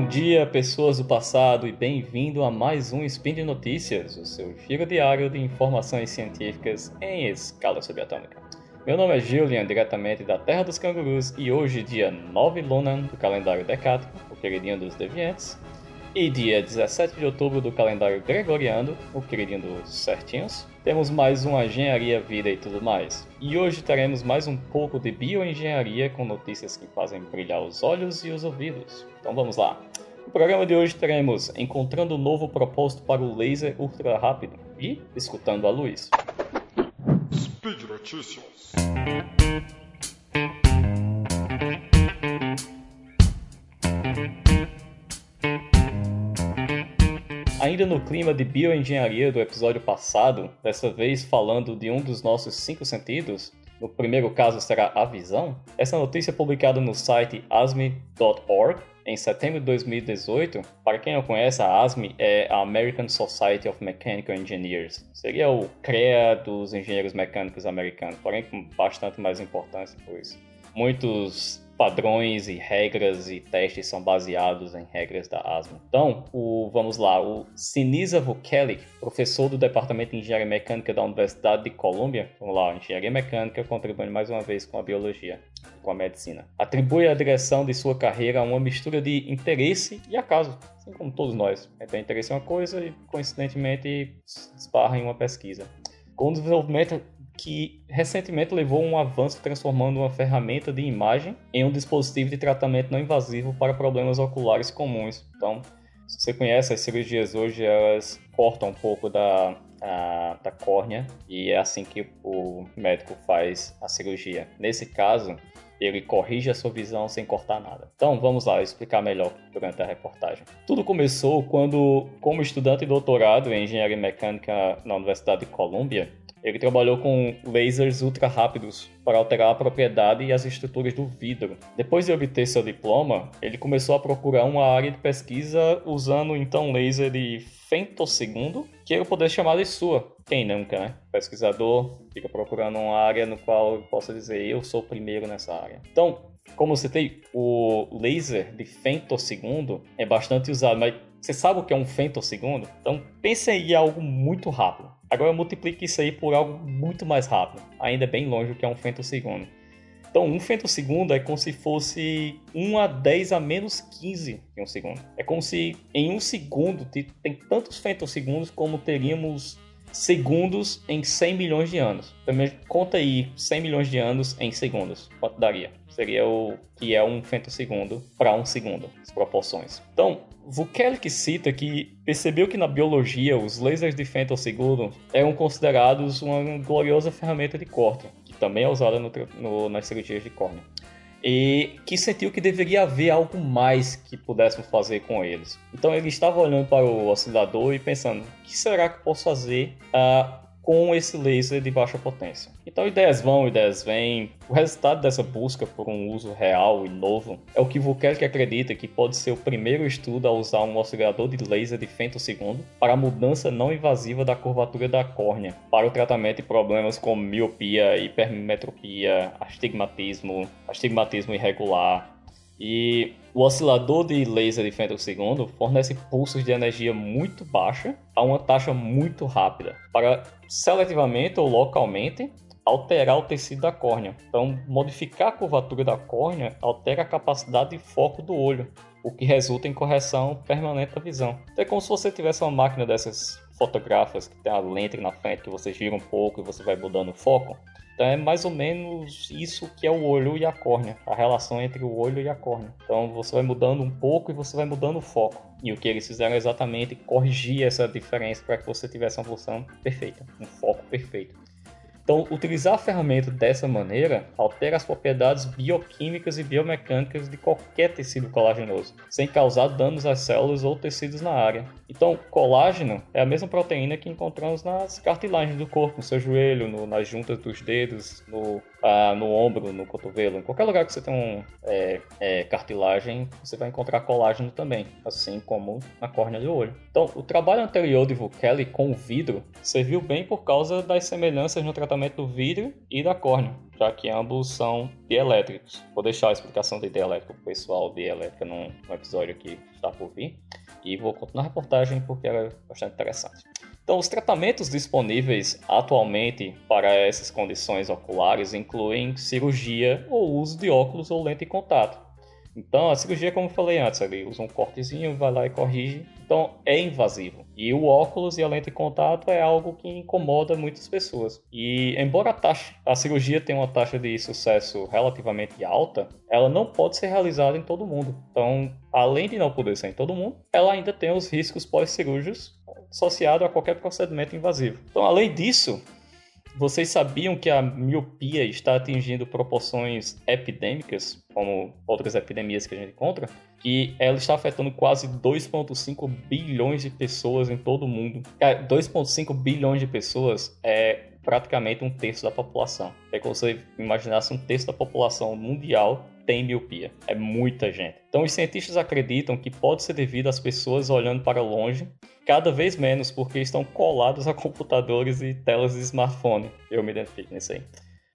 Bom dia, pessoas do passado, e bem-vindo a mais um Spin de Notícias, o seu giro diário de informações científicas em escala subatômica. Meu nome é Julian, diretamente da Terra dos Cangurus, e hoje, dia 9 Lunan do calendário Decático, o queridinho dos deviantes, e dia 17 de outubro do calendário Gregoriano, o queridinho dos certinhos, temos mais uma engenharia, vida e tudo mais. E hoje teremos mais um pouco de bioengenharia com notícias que fazem brilhar os olhos e os ouvidos. Então vamos lá. No programa de hoje teremos encontrando um novo propósito para o laser ultra rápido e escutando a luz. Speed Notícias. Ainda no clima de bioengenharia do episódio passado, dessa vez falando de um dos nossos cinco sentidos, no primeiro caso será a visão, essa notícia é publicada no site asme.org em setembro de 2018. Para quem não conhece, a ASME é a American Society of Mechanical Engineers. Seria o CREA dos engenheiros mecânicos americanos, porém com bastante mais importância, pois muitos padrões e regras e testes são baseados em regras da ASME. Então, o, vamos lá, o Sinisa Vukelic, professor do Departamento de Engenharia Mecânica da Universidade de Colômbia, vamos lá, Engenharia Mecânica, contribuindo mais uma vez com a biologia, com a medicina, atribui a direção de sua carreira a uma mistura de interesse e acaso, assim como todos nós. É ter interesse em uma coisa e, coincidentemente, esbarra em uma pesquisa. Com o desenvolvimento que recentemente levou um avanço transformando uma ferramenta de imagem em um dispositivo de tratamento não invasivo para problemas oculares comuns. Então, se você conhece as cirurgias hoje, elas cortam um pouco da, a, da córnea e é assim que o médico faz a cirurgia. Nesse caso, ele corrige a sua visão sem cortar nada. Então vamos lá explicar melhor durante a reportagem. Tudo começou quando, como estudante de doutorado em engenharia mecânica na Universidade de Columbia, ele trabalhou com lasers ultra rápidos para alterar a propriedade e as estruturas do vidro. Depois de obter seu diploma, ele começou a procurar uma área de pesquisa usando então laser de femtosegundo, que ele poderia chamar de sua. Quem nunca, né? Pesquisador fica procurando uma área no qual eu possa dizer eu sou o primeiro nessa área. Então, como você tem o laser de femtosegundo é bastante usado, mas você sabe o que é um femtosegundo? Então pense em algo muito rápido. Agora multiplique isso aí por algo muito mais rápido, ainda bem longe do que é um femtosegundo. Então, um femtosegundo é como se fosse 1 a 10 a menos 15 em um segundo. É como se em um segundo tem tantos femtosegundos como teríamos segundos em 100 milhões de anos. Também conta aí 100 milhões de anos em segundos. Quanto daria? Seria o que é um femtosegundo para um segundo, as proporções. Então, Vukelic cita que percebeu que na biologia os lasers de femtosegundo eram considerados uma gloriosa ferramenta de corte, que também é usada no, no, nas cirurgias de córnea e que sentiu que deveria haver algo mais que pudéssemos fazer com eles. Então ele estava olhando para o oscilador e pensando: o que será que posso fazer uh, com esse laser de baixa potência. Então ideias vão, ideias vêm. O resultado dessa busca por um uso real e novo é o que Vukelic acredita que pode ser o primeiro estudo a usar um oscilador de laser de femtosegundo para a mudança não invasiva da curvatura da córnea, para o tratamento de problemas como miopia, hipermetropia, astigmatismo, astigmatismo irregular, e o oscilador de laser de femtosegundo fornece pulsos de energia muito baixa a uma taxa muito rápida para seletivamente ou localmente alterar o tecido da córnea. Então, modificar a curvatura da córnea altera a capacidade de foco do olho, o que resulta em correção permanente da visão. Então, é como se você tivesse uma máquina dessas fotográficas que tem a lente na frente que você gira um pouco e você vai mudando o foco. Então é mais ou menos isso que é o olho e a córnea, a relação entre o olho e a córnea. Então você vai mudando um pouco e você vai mudando o foco. E o que eles fizeram é exatamente corrigir essa diferença para que você tivesse uma função perfeita, um foco perfeito. Então, utilizar a ferramenta dessa maneira altera as propriedades bioquímicas e biomecânicas de qualquer tecido colagenoso, sem causar danos às células ou tecidos na área. Então, colágeno é a mesma proteína que encontramos nas cartilagens do corpo, no seu joelho, no, nas juntas dos dedos, no ah, no ombro, no cotovelo, em qualquer lugar que você tem um, é, é, cartilagem, você vai encontrar colágeno também, assim como na córnea do olho. Então, o trabalho anterior de Vukeli com o vidro serviu bem por causa das semelhanças no tratamento do vidro e da córnea, já que ambos são dielétricos. Vou deixar a explicação de dielétrico para o pessoal de elétrica num, num episódio que está por vir. E vou continuar a reportagem porque é bastante interessante. Então, os tratamentos disponíveis atualmente para essas condições oculares incluem cirurgia ou uso de óculos ou lente de contato. Então, a cirurgia, como eu falei antes, ele usa um cortezinho, vai lá e corrige. Então, é invasivo. E o óculos e a lente de contato é algo que incomoda muitas pessoas. E, embora a, taxa, a cirurgia tenha uma taxa de sucesso relativamente alta, ela não pode ser realizada em todo mundo. Então, além de não poder ser em todo mundo, ela ainda tem os riscos pós-cirúrgicos associados a qualquer procedimento invasivo. Então, além disso, vocês sabiam que a miopia está atingindo proporções epidêmicas, como outras epidemias que a gente encontra? E ela está afetando quase 2,5 bilhões de pessoas em todo o mundo. 2,5 bilhões de pessoas é praticamente um terço da população. É como se você imaginasse um terço da população mundial tem miopia. É muita gente. Então, os cientistas acreditam que pode ser devido às pessoas olhando para longe cada vez menos porque estão colados a computadores e telas de smartphone. Eu me identifico nisso aí.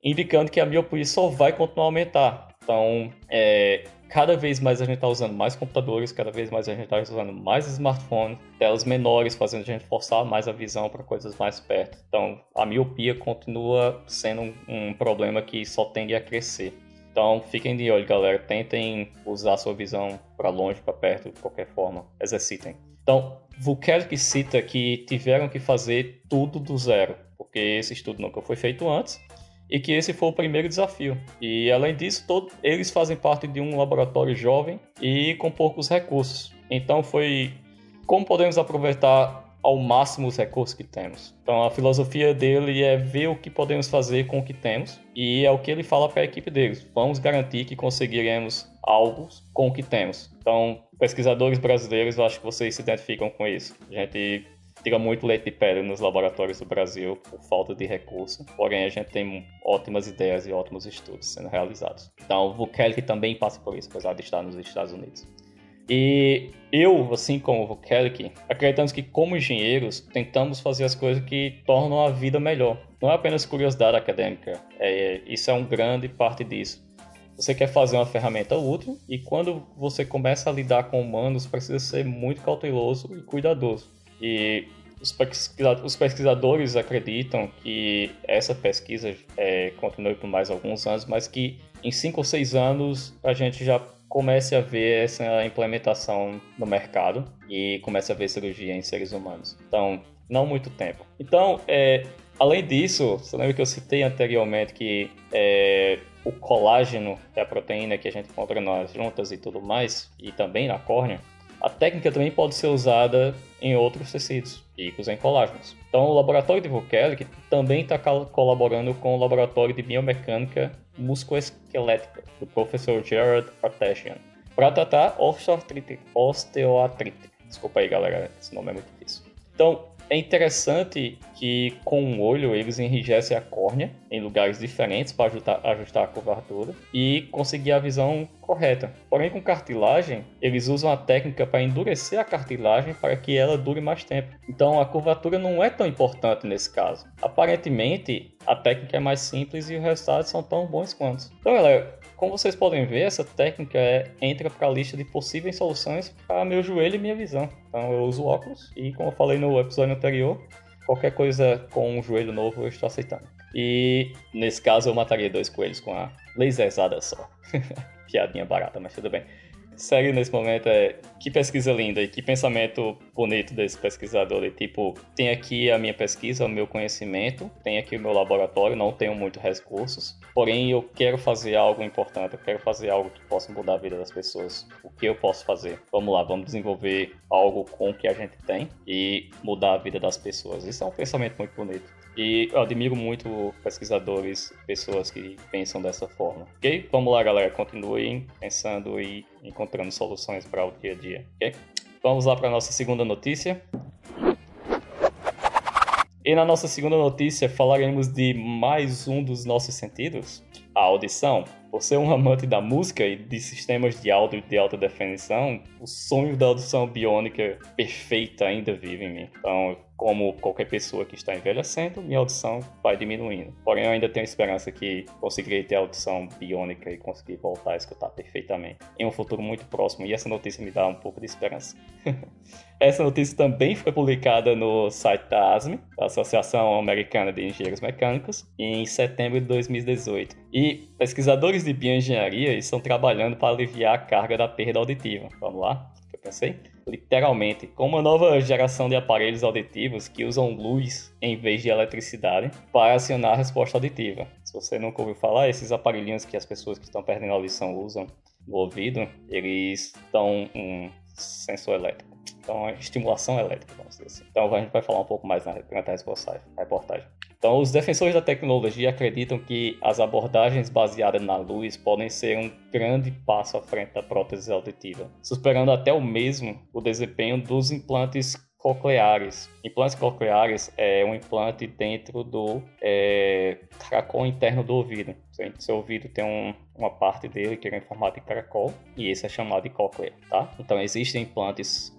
Indicando que a miopia só vai continuar a aumentar. Então, é, cada vez mais a gente está usando mais computadores, cada vez mais a gente está usando mais smartphones, telas menores, fazendo a gente forçar mais a visão para coisas mais perto. Então, a miopia continua sendo um, um problema que só tende a crescer. Então, fiquem de olho, galera. Tentem usar sua visão para longe, para perto, de qualquer forma. Exercitem. Então, Vukelic cita que tiveram que fazer tudo do zero, porque esse estudo nunca foi feito antes e que esse foi o primeiro desafio. E além disso, eles fazem parte de um laboratório jovem e com poucos recursos. Então foi como podemos aproveitar ao máximo os recursos que temos. Então a filosofia dele é ver o que podemos fazer com o que temos e é o que ele fala para a equipe deles. Vamos garantir que conseguiremos algo com o que temos. Então pesquisadores brasileiros, eu acho que vocês se identificam com isso. A gente tira muito leite de pedra nos laboratórios do Brasil por falta de recurso, porém a gente tem ótimas ideias e ótimos estudos sendo realizados. Então, o Vukelic também passa por isso, apesar de estar nos Estados Unidos. E eu, assim como o Vukelic, acreditamos que como engenheiros tentamos fazer as coisas que tornam a vida melhor. Não é apenas curiosidade acadêmica, é, isso é uma grande parte disso. Você quer fazer uma ferramenta útil e quando você começa a lidar com humanos, precisa ser muito cauteloso e cuidadoso. E os pesquisadores acreditam que essa pesquisa é, continue por mais alguns anos, mas que em 5 ou 6 anos a gente já comece a ver essa implementação no mercado e comece a ver cirurgia em seres humanos. Então, não muito tempo. Então, é, além disso, você lembra que eu citei anteriormente que é, o colágeno, é a proteína que a gente encontra nas juntas e tudo mais, e também na córnea, a técnica também pode ser usada em outros tecidos, ricos em colágenos. Então, o laboratório de Vukelic também está colaborando com o laboratório de biomecânica musculoesquelética do professor Gerard Artesian para tratar osteoartrite. osteoartrite. Desculpa aí, galera, esse nome é muito difícil. Então, é interessante que com o olho eles enrijecem a córnea em lugares diferentes para ajustar, ajustar a curvatura e conseguir a visão correta. Porém, com cartilagem, eles usam a técnica para endurecer a cartilagem para que ela dure mais tempo. Então, a curvatura não é tão importante nesse caso. Aparentemente, a técnica é mais simples e os resultados são tão bons quanto. Então, galera, como vocês podem ver, essa técnica é, entra para a lista de possíveis soluções para meu joelho e minha visão. Então eu uso óculos e, como eu falei no episódio anterior, qualquer coisa com um joelho novo eu estou aceitando. E nesse caso eu mataria dois coelhos com a laserzada só. Piadinha barata, mas tudo bem segue nesse momento é que pesquisa linda e que pensamento bonito desse pesquisador. E, tipo, tem aqui a minha pesquisa, o meu conhecimento, tem aqui o meu laboratório, não tenho muitos recursos, porém eu quero fazer algo importante, eu quero fazer algo que possa mudar a vida das pessoas. O que eu posso fazer? Vamos lá, vamos desenvolver algo com o que a gente tem e mudar a vida das pessoas. Isso é um pensamento muito bonito. E eu admiro muito pesquisadores, pessoas que pensam dessa forma. Ok? Vamos lá, galera. Continuem pensando e encontrando soluções para o dia a dia. Ok? Vamos lá para a nossa segunda notícia. E na nossa segunda notícia falaremos de mais um dos nossos sentidos, a audição. Por ser um amante da música e de sistemas de áudio de alta definição, o sonho da audição biônica perfeita ainda vive em mim. Então, como qualquer pessoa que está envelhecendo, minha audição vai diminuindo. Porém, eu ainda tenho esperança que conseguirei ter audição biônica e conseguir voltar a escutar perfeitamente em um futuro muito próximo. E essa notícia me dá um pouco de esperança. essa notícia também foi publicada no site da ASME, da Associação Americana de Engenheiros Mecânicos, em setembro de 2018. E pesquisadores de bioengenharia estão trabalhando para aliviar a carga da perda auditiva. Vamos lá? Eu pensei literalmente, com uma nova geração de aparelhos auditivos que usam luz em vez de eletricidade para acionar a resposta auditiva. Se você nunca ouviu falar, esses aparelhinhos que as pessoas que estão perdendo a audição usam no ouvido, eles dão um sensor elétrico. Então, estimulação elétrica, vamos dizer assim. Então, a gente vai falar um pouco mais na reportagem. Então, os defensores da tecnologia acreditam que as abordagens baseadas na luz podem ser um grande passo à frente da prótese auditiva, superando até o mesmo o desempenho dos implantes cocleares. Implantes cocleares é um implante dentro do é, caracol interno do ouvido. Seu ouvido tem um, uma parte dele que é em formato de caracol e esse é chamado de cóclea, tá? Então existem implantes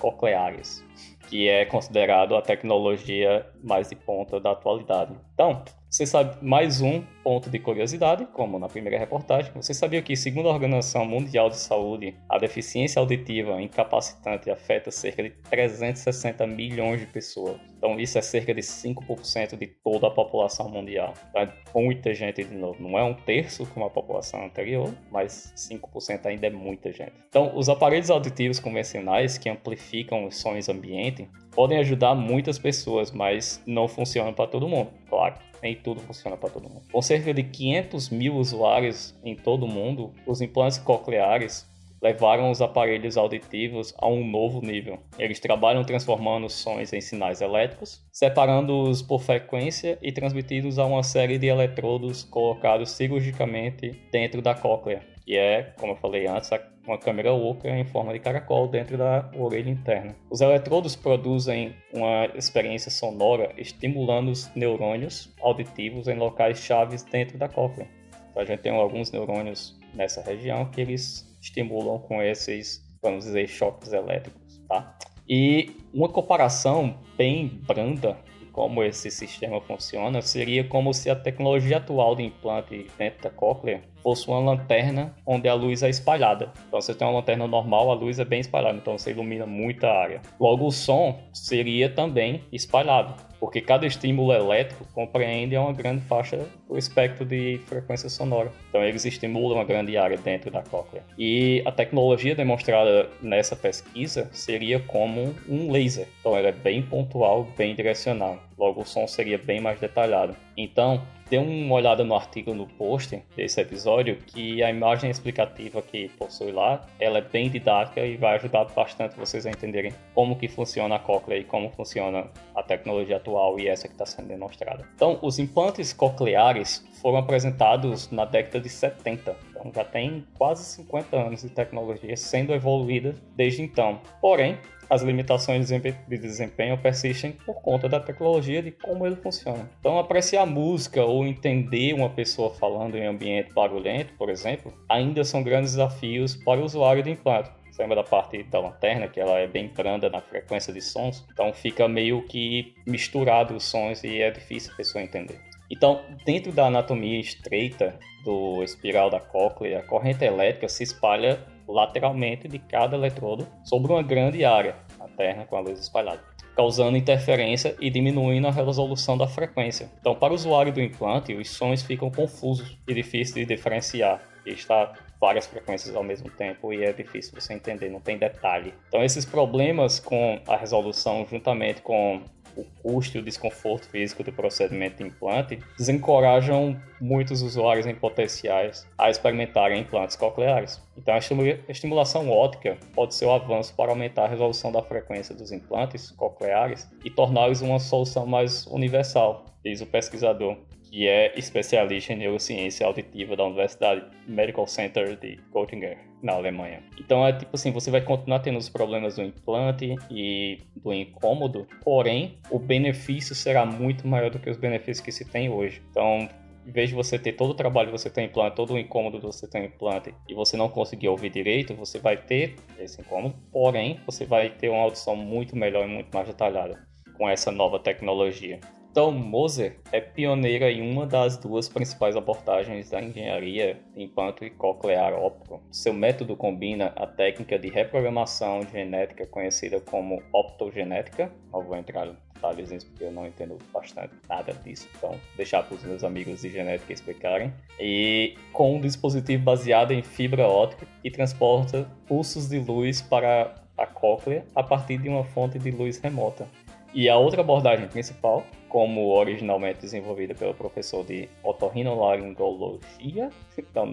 cocleares que é considerado a tecnologia mais de ponta da atualidade. Então, você sabe mais um ponto de curiosidade, como na primeira reportagem. Você sabia que, segundo a Organização Mundial de Saúde, a deficiência auditiva incapacitante afeta cerca de 360 milhões de pessoas. Então, isso é cerca de 5% de toda a população mundial. Então, é muita gente, de novo. Não é um terço como a população anterior, mas 5% ainda é muita gente. Então, os aparelhos auditivos convencionais que amplificam os sons ambiente podem ajudar muitas pessoas, mas não funcionam para todo mundo, claro nem tudo funciona para todo mundo. Com cerca de 500 mil usuários em todo o mundo, os implantes cocleares levaram os aparelhos auditivos a um novo nível. Eles trabalham transformando sons em sinais elétricos, separando-os por frequência e transmitidos a uma série de eletrodos colocados cirurgicamente dentro da cóclea, que é, como eu falei antes, a uma câmera oca em forma de caracol dentro da orelha interna. Os eletrodos produzem uma experiência sonora estimulando os neurônios auditivos em locais chaves dentro da cóclea. Então, a gente tem alguns neurônios nessa região que eles estimulam com esses, vamos dizer, choques elétricos, tá? E uma comparação bem branda como esse sistema funciona seria como se a tecnologia atual de implante dentro da cóclea fosse uma lanterna onde a luz é espalhada. Então, você tem uma lanterna normal, a luz é bem espalhada, então você ilumina muita área. Logo, o som seria também espalhado porque cada estímulo elétrico compreende uma grande faixa do espectro de frequência sonora. Então eles estimulam uma grande área dentro da cóclea. E a tecnologia demonstrada nessa pesquisa seria como um laser. Então ela é bem pontual, bem direcional. Logo o som seria bem mais detalhado. Então, dê uma olhada no artigo no post desse episódio que a imagem explicativa que possui lá, ela é bem didática e vai ajudar bastante vocês a entenderem como que funciona a cóclea e como funciona a tecnologia atual e essa que está sendo demonstrada. Então, os implantes cocleares foram apresentados na década de 70. Então já tem quase 50 anos de tecnologia sendo evoluída desde então. Porém, as limitações de desempenho persistem por conta da tecnologia de como ele funciona. Então, apreciar música ou entender uma pessoa falando em ambiente barulhento, por exemplo, ainda são grandes desafios para o usuário do implante. Você lembra da parte da lanterna, que ela é bem branda na frequência de sons? Então fica meio que misturado os sons e é difícil a pessoa entender. Então, dentro da anatomia estreita do espiral da cóclea, a corrente elétrica se espalha lateralmente de cada eletrodo sobre uma grande área interna com a luz espalhada, causando interferência e diminuindo a resolução da frequência. Então, para o usuário do implante, os sons ficam confusos e difíceis de diferenciar, está várias frequências ao mesmo tempo e é difícil você entender, não tem detalhe. Então, esses problemas com a resolução, juntamente com o custo e o desconforto físico do procedimento de implante desencorajam muitos usuários em potenciais a experimentarem implantes cocleares. Então, a estimulação óptica pode ser o um avanço para aumentar a resolução da frequência dos implantes cocleares e torná-los uma solução mais universal, diz o pesquisador que é especialista em neurociência auditiva da Universidade Medical Center de Göttingen, na Alemanha. Então é tipo assim, você vai continuar tendo os problemas do implante e do incômodo, porém o benefício será muito maior do que os benefícios que se tem hoje. Então em vez de você ter todo o trabalho que você tem implante, todo o incômodo que você tem implante, e você não conseguir ouvir direito, você vai ter esse incômodo, porém, você vai ter uma audição muito melhor e muito mais detalhada com essa nova tecnologia. Então, Moser é pioneira em uma das duas principais abordagens da engenharia de implante coclear óptico. Seu método combina a técnica de reprogramação genética conhecida como optogenética. Não vou entrar em detalhes porque eu não entendo bastante nada disso, então deixar para os meus amigos de genética explicarem. E com um dispositivo baseado em fibra óptica que transporta pulsos de luz para a cóclea a partir de uma fonte de luz remota. E a outra abordagem principal, como originalmente desenvolvida pelo professor de otorrinolaringologia. Da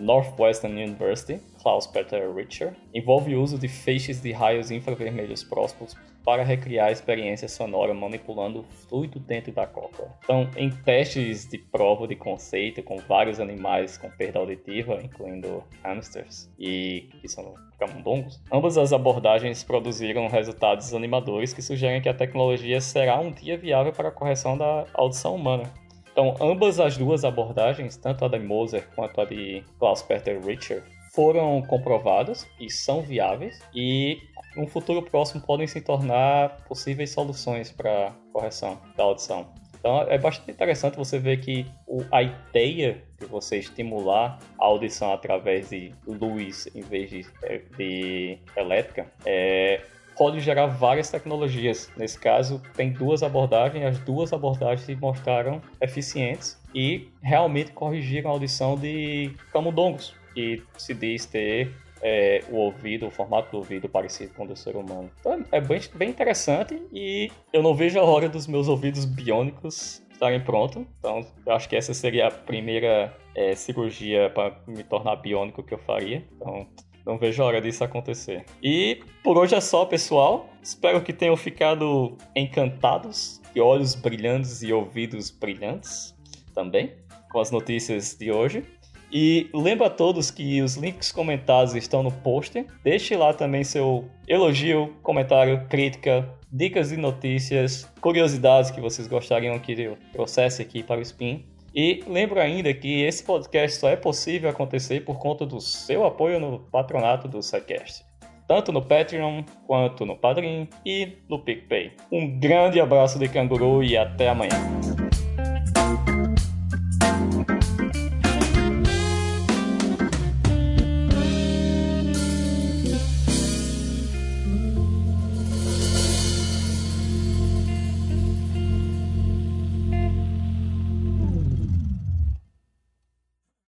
Northwestern University, Klaus Peter Richer, envolve o uso de feixes de raios infravermelhos próximos para recriar a experiência sonora manipulando o fluido dentro da cóclea. Então, em testes de prova de conceito com vários animais com perda auditiva, incluindo hamsters e que são camundongos, ambas as abordagens produziram resultados animadores que sugerem que a tecnologia será um dia viável para a correção da audição humana. Então, ambas as duas abordagens, tanto a de Moser quanto a de Klaus Peter Richer, foram comprovadas e são viáveis e no futuro próximo podem se tornar possíveis soluções para correção da audição. Então é bastante interessante você ver que a ideia de você estimular a audição através de luz em vez de, é, de elétrica é, pode gerar várias tecnologias. Nesse caso, tem duas abordagens, as duas abordagens se mostraram eficientes e realmente corrigiram a audição de camundongos, que se diz ter é, o ouvido, o formato do ouvido parecido com o do ser humano. Então é bem, bem interessante e eu não vejo a hora dos meus ouvidos biônicos estarem prontos. Então eu acho que essa seria a primeira é, cirurgia para me tornar biônico que eu faria. Então não vejo a hora disso acontecer. E por hoje é só, pessoal. Espero que tenham ficado encantados e olhos brilhantes e ouvidos brilhantes também com as notícias de hoje. E lembro a todos que os links comentados estão no post. Deixe lá também seu elogio, comentário, crítica, dicas de notícias, curiosidades que vocês gostariam que eu trouxesse aqui para o Spin. E lembro ainda que esse podcast só é possível acontecer por conta do seu apoio no patronato do SciCast. Tanto no Patreon, quanto no Padrim e no PicPay. Um grande abraço de canguru e até amanhã.